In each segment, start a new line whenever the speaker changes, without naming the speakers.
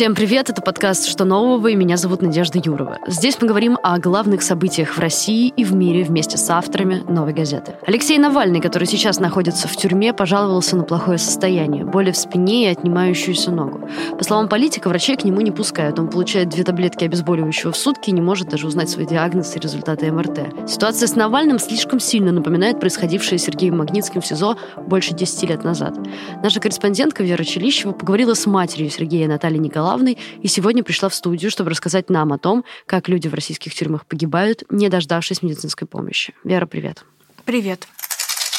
Всем привет, это подкаст «Что нового?» и меня зовут Надежда Юрова. Здесь мы говорим о главных событиях в России и в мире вместе с авторами «Новой газеты». Алексей Навальный, который сейчас находится в тюрьме, пожаловался на плохое состояние, боли в спине и отнимающуюся ногу. По словам политика, врачей к нему не пускают. Он получает две таблетки обезболивающего в сутки и не может даже узнать свой диагноз и результаты МРТ. Ситуация с Навальным слишком сильно напоминает происходившее с Сергеем Магнитским в СИЗО больше 10 лет назад. Наша корреспондентка Вера Челищева поговорила с матерью Сергея Натальей Николаевной Николаевной, и сегодня пришла в студию, чтобы рассказать нам о том, как люди в российских тюрьмах погибают, не дождавшись медицинской помощи. Вера, привет.
Привет.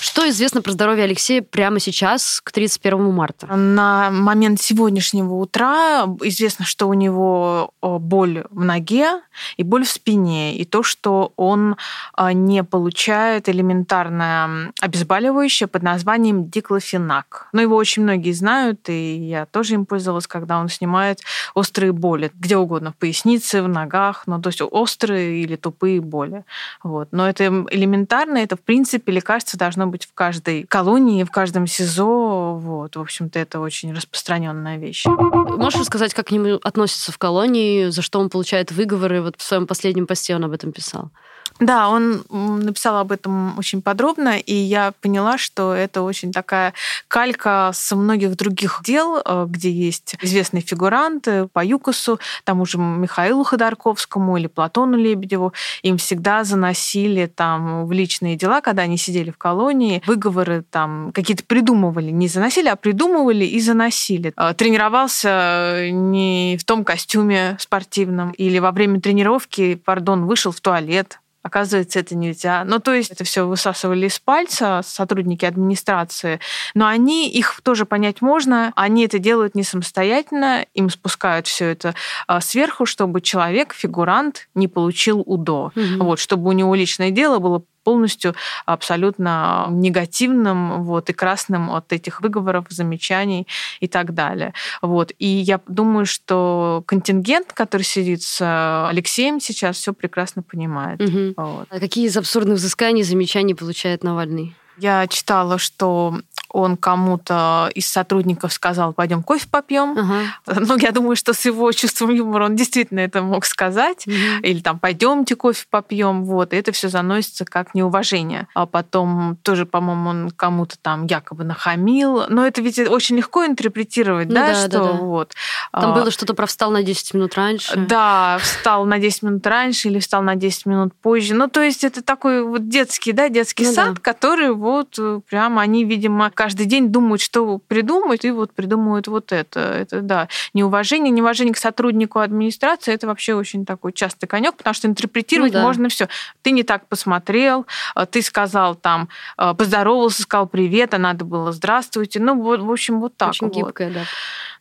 Что известно про здоровье Алексея прямо сейчас, к 31 марта?
На момент сегодняшнего утра известно, что у него боль в ноге и боль в спине, и то, что он а, не получает элементарное обезболивающее под названием диклофенак. Но его очень многие знают, и я тоже им пользовалась, когда он снимает острые боли, где угодно, в пояснице, в ногах, ну, то есть острые или тупые боли. Вот. Но это элементарно, это, в принципе, лекарство должно быть в каждой колонии, в каждом СИЗО. Вот. В общем-то, это очень распространенная вещь.
Можешь рассказать, как к нему относятся в колонии, за что он получает выговоры? Вот в своем последнем посте он об этом писал.
Да, он написал об этом очень подробно, и я поняла, что это очень такая калька со многих других дел, э, где есть известные фигуранты по ЮКОСу, тому же Михаилу Ходорковскому или Платону Лебедеву. Им всегда заносили там в личные дела, когда они сидели в колонии, выговоры там какие-то придумывали. Не заносили, а придумывали и заносили. Э, тренировался не в том костюме спортивном, или во время тренировки, пардон, вышел в туалет, Оказывается, это нельзя. Ну, то есть это все высасывали из пальца сотрудники администрации, но они, их тоже понять можно, они это делают не самостоятельно, им спускают все это а, сверху, чтобы человек, фигурант, не получил УДО. Угу. Вот, чтобы у него личное дело было полностью абсолютно негативным вот, и красным от этих выговоров, замечаний и так далее. Вот. И я думаю, что контингент, который сидит с Алексеем сейчас, все прекрасно понимает.
Угу. Вот. А какие из абсурдных взысканий, замечаний получает Навальный?
Я читала, что он кому-то из сотрудников сказал, пойдем кофе попьем. Ага. Ну, я думаю, что с его чувством юмора он действительно это мог сказать. Угу. Или там, пойдемте кофе попьем. Вот. И это все заносится как неуважение. А потом тоже, по-моему, он кому-то там якобы нахамил. Но это ведь очень легко интерпретировать, ну, да, да, что да, да. вот.
Там а, было что-то про встал на 10 минут раньше.
Да, встал на 10 минут раньше или встал на 10 минут позже. Ну, то есть это такой вот детский, да, детский ну, сад, да. который вот э, прямо они, видимо, каждый день думают, что придумают, и вот придумывают вот это. Это, да, неуважение, неуважение к сотруднику администрации, это вообще очень такой частый конек, потому что интерпретировать ну, да. можно все. Ты не так посмотрел, а, ты сказал там, а, поздоровался, сказал привет, а надо было здравствуйте. Ну, в общем, вот так.
Очень вот. гибкое, да.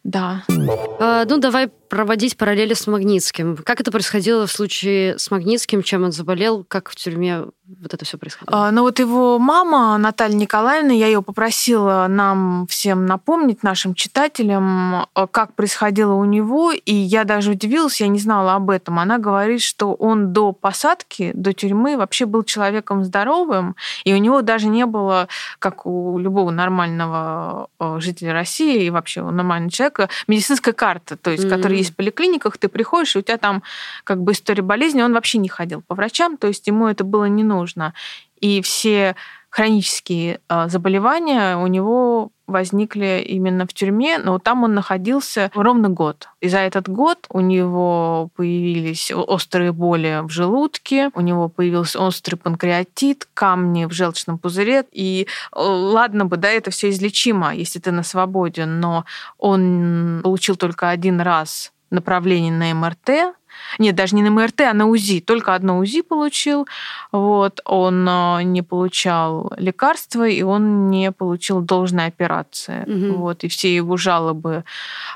Да.
А, ну, давай проводить параллели с Магнитским. Как это происходило в случае с Магнитским, чем он заболел, как в тюрьме вот это все происходило?
А, ну вот его мама, Наталья Николаевна, я ее попросила нам всем напомнить, нашим читателям, а, как происходило у него, и я даже удивилась, я не знала об этом. Она говорит, что он до посадки, до тюрьмы вообще был человеком здоровым, и у него даже не было, как у любого нормального а, жителя России и вообще у нормального человека, медицинской карты, то есть, mm-hmm. которая есть в поликлиниках, ты приходишь, и у тебя там как бы история болезни, он вообще не ходил по врачам, то есть ему это было не нужно. И все хронические а, заболевания у него возникли именно в тюрьме, но там он находился ровно год. И за этот год у него появились острые боли в желудке, у него появился острый панкреатит, камни в желчном пузыре. И ладно бы, да, это все излечимо, если ты на свободе, но он получил только один раз направление на МРТ, нет, даже не на МРТ, а на УЗИ. Только одно УЗИ получил. Вот. Он э, не получал лекарства, и он не получил должной операции. Угу. Вот. И все его жалобы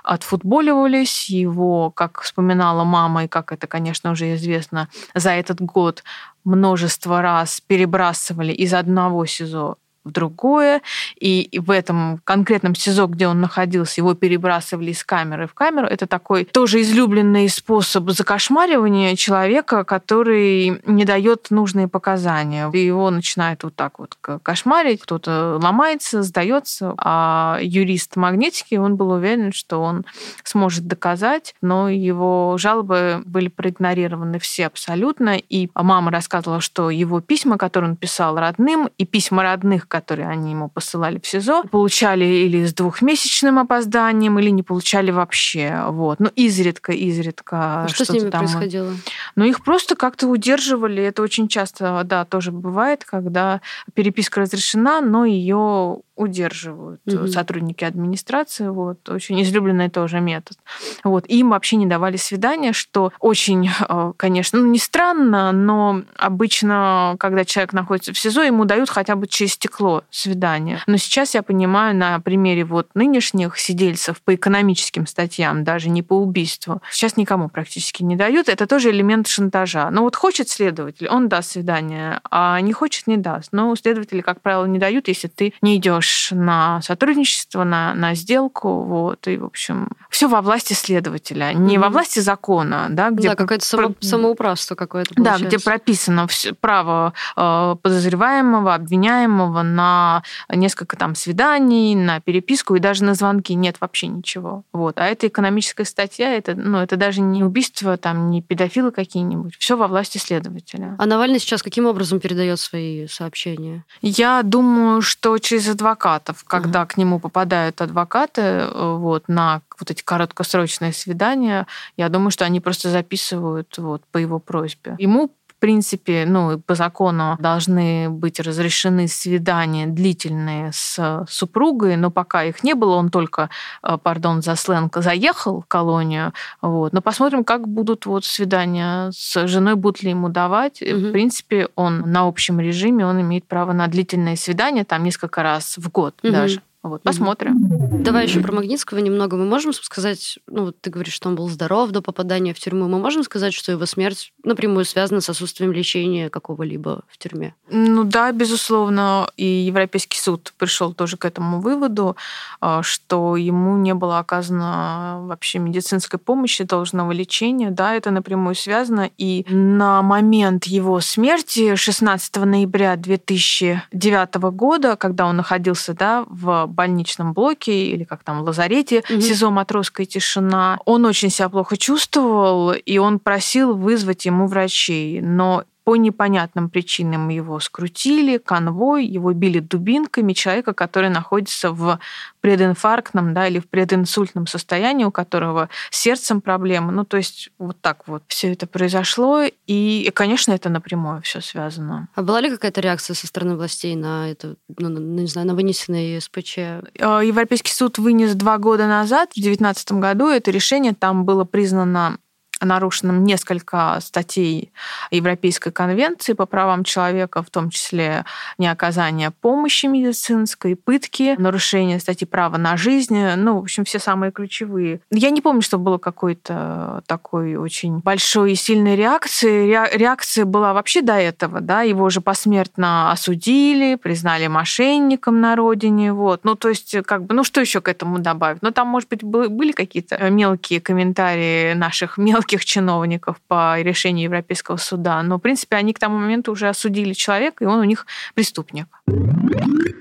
отфутболивались. Его, как вспоминала мама, и как это, конечно, уже известно, за этот год множество раз перебрасывали из одного СИЗО в другое, и в этом конкретном СИЗО, где он находился, его перебрасывали из камеры в камеру. Это такой тоже излюбленный способ закошмаривания человека, который не дает нужные показания. И его начинает вот так вот кошмарить, кто-то ломается, сдается, а юрист Магнитский, он был уверен, что он сможет доказать, но его жалобы были проигнорированы все абсолютно, и мама рассказывала, что его письма, которые он писал родным, и письма родных, которые они ему посылали в СИЗО, получали или с двухмесячным опозданием, или не получали вообще. Вот. Ну, изредка, изредка.
А что с ними там... происходило?
Ну, их просто как-то удерживали. Это очень часто, да, тоже бывает, когда переписка разрешена, но ее удерживают угу. сотрудники администрации. Вот. Очень излюбленный тоже метод. Вот. Им вообще не давали свидания, что очень, э, конечно, ну, не странно, но обычно, когда человек находится в СИЗО, ему дают хотя бы через стекло свидание. Но сейчас я понимаю на примере вот нынешних сидельцев по экономическим статьям, даже не по убийству, сейчас никому практически не дают. Это тоже элемент шантажа. Но вот хочет следователь, он даст свидание, а не хочет, не даст. Но следователи, как правило, не дают, если ты не идешь идешь на сотрудничество, на, на сделку, вот, и, в общем, все во власти следователя, не mm-hmm. во власти закона, да,
где... Да, какое-то само, про... самоуправство какое-то
получается. Да, где прописано право э, подозреваемого, обвиняемого на несколько там свиданий, на переписку и даже на звонки. Нет вообще ничего. Вот. А это экономическая статья, это, ну, это даже не убийство, там, не педофилы какие-нибудь. Все во власти следователя.
А Навальный сейчас каким образом передает свои сообщения?
Я думаю, что через адвоката адвокатов, когда uh-huh. к нему попадают адвокаты э, вот, на вот эти короткосрочные свидания, я думаю, что они просто записывают вот, по его просьбе. Ему принципе, ну, по закону должны быть разрешены свидания длительные с супругой, но пока их не было, он только, э, пардон за сленг, заехал в колонию. Вот. Но посмотрим, как будут вот свидания с женой, будут ли ему давать. Угу. В принципе, он на общем режиме, он имеет право на длительные свидания, там несколько раз в год угу. даже. Вот, посмотрим.
Давай еще про Магнитского немного. Мы можем сказать, ну, вот ты говоришь, что он был здоров до попадания в тюрьму. Мы можем сказать, что его смерть напрямую связана с отсутствием лечения какого-либо в тюрьме?
Ну да, безусловно. И Европейский суд пришел тоже к этому выводу, а, что ему не было оказано вообще медицинской помощи, должного лечения. Да, это напрямую связано. И на момент его смерти 16 ноября 2009 года, когда он находился да, в больничном блоке или как там в лазарете, угу. СИЗО «Матросская тишина». Он очень себя плохо чувствовал, и он просил вызвать ему врачей. Но по непонятным причинам его скрутили, конвой, его били дубинками, человека, который находится в прединфарктном да, или в прединсультном состоянии, у которого с сердцем проблемы. Ну, то есть вот так вот все это произошло, и, конечно, это напрямую все связано.
А была ли какая-то реакция со стороны властей на это, ну, не знаю, на вынесенные СПЧ?
Э, Европейский суд вынес два года назад, в 2019 году, это решение там было признано нарушенным несколько статей Европейской конвенции по правам человека, в том числе неоказание помощи медицинской, пытки, нарушение статьи права на жизнь, ну, в общем, все самые ключевые. Я не помню, что было какой-то такой очень большой и сильной реакции. Реакция была вообще до этого, да, его же посмертно осудили, признали мошенником на родине, вот. Ну, то есть, как бы, ну, что еще к этому добавить? Ну, там, может быть, были какие-то мелкие комментарии наших мелких высоких чиновников по решению Европейского суда, но, в принципе, они к тому моменту уже осудили человека, и он у них преступник.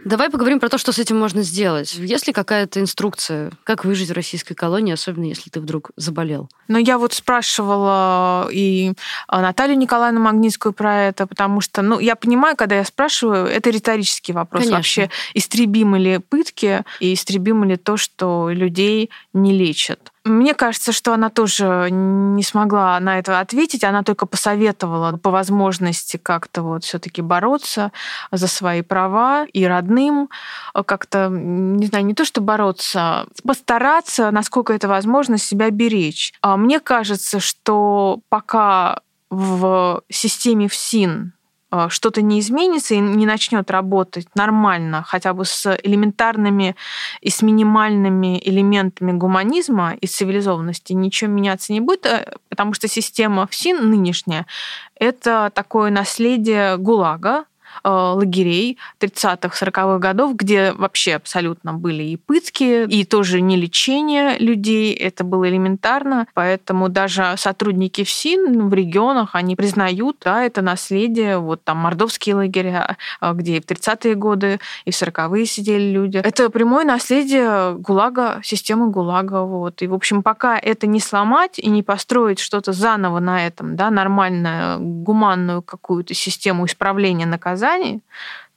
Давай поговорим про то, что с этим можно сделать. Есть ли какая-то инструкция, как выжить в российской колонии, особенно если ты вдруг заболел?
Ну, я вот спрашивала и Наталью Николаевну Магнитскую про это, потому что, ну, я понимаю, когда я спрашиваю, это риторический вопрос. Конечно. Вообще, истребимы ли пытки и истребимы ли то, что людей не лечат? Мне кажется, что она тоже не смогла на это ответить. Она только посоветовала по возможности как-то вот все-таки бороться за свои права и родным как-то, не знаю, не то что бороться, постараться, насколько это возможно, себя беречь. А мне кажется, что пока в системе ФСИН Э, что-то не изменится и не начнет работать нормально, хотя бы с элементарными и с минимальными элементами гуманизма и цивилизованности, ничего меняться не будет, э, потому что система ФСИН нынешняя — это такое наследие ГУЛАГа, э, лагерей 30-х, 40-х годов, где вообще абсолютно были и пытки, и тоже не лечение людей, это было элементарно, поэтому даже сотрудники ФСИН в регионах, они признают, да, это наследие, вот там мордовские лагеря, э, где и в 30-е годы, и в 40-е сидели люди. Это прямое наследие ГУЛАГа, системы ГУЛАГа, вот. И, в общем, пока это не сломать и не построить что-то заново на этом, да, нормальную, гуманную какую-то систему исправления наказаний,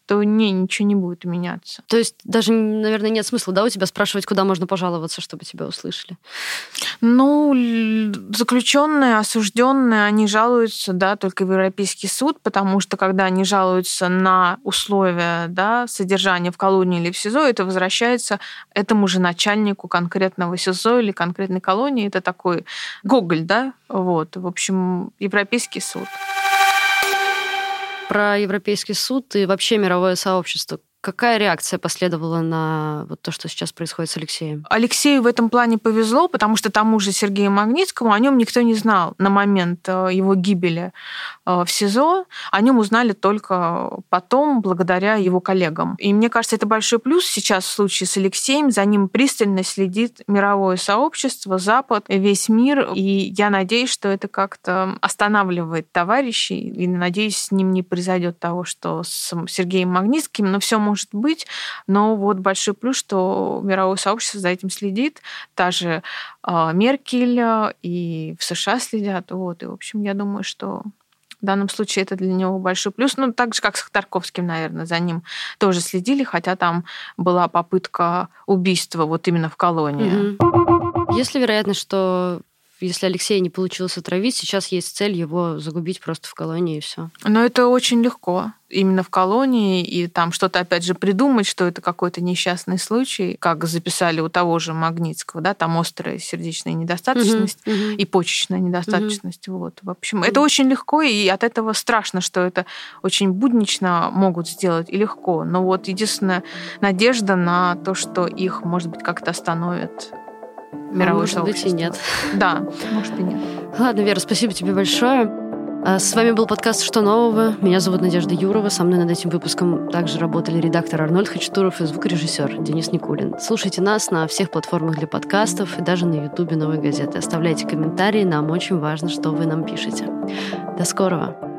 то не, ничего не будет меняться.
То есть даже, наверное, нет смысла, да, у тебя спрашивать, куда можно пожаловаться, чтобы тебя услышали?
Ну, заключенные, осужденные, они жалуются, да, только в Европейский суд, потому что когда они жалуются на условия, да, содержания в колонии или в СИЗО, это возвращается этому же начальнику конкретного СИЗО или конкретной колонии. Это такой Гоголь, да, вот. В общем, Европейский суд
про Европейский суд и вообще мировое сообщество. Какая реакция последовала на вот то, что сейчас происходит с Алексеем?
Алексею в этом плане повезло, потому что тому же Сергею Магнитскому о нем никто не знал на момент э, его гибели э, в СИЗО. О нем узнали только потом, благодаря его коллегам. И мне кажется, это большой плюс сейчас в случае с Алексеем. За ним пристально следит мировое сообщество, Запад, весь мир. И я надеюсь, что это как-то останавливает товарищей. И надеюсь, с ним не произойдет того, что с Сергеем Магнитским. Но все может может быть, но вот большой плюс, что мировое сообщество за этим следит, та же э, Меркель и в США следят, вот, и, в общем, я думаю, что в данном случае это для него большой плюс. Ну, так же, как с Ходорковским, наверное, за ним тоже следили, хотя там была попытка убийства вот именно в колонии.
Угу. Есть ли что если Алексея не получилось отравить, сейчас есть цель его загубить просто в колонии и все.
Но это очень легко. Именно в колонии, и там что-то опять же придумать, что это какой-то несчастный случай, как записали у того же Магнитского, да, там острая сердечная недостаточность угу, и почечная недостаточность. Угу. Вот. В общем, это очень легко, и от этого страшно, что это очень буднично могут сделать и легко. Но вот единственная надежда на то, что их, может быть, как-то остановят мировое
может
сообщество.
быть и нет.
Да, может и нет.
Ладно, Вера, спасибо тебе большое. А, с вами был подкаст «Что нового?». Меня зовут Надежда Юрова. Со мной над этим выпуском также работали редактор Арнольд Хачатуров и звукорежиссер Денис Никулин. Слушайте нас на всех платформах для подкастов и даже на ютубе «Новой газеты». Оставляйте комментарии, нам очень важно, что вы нам пишете. До скорого!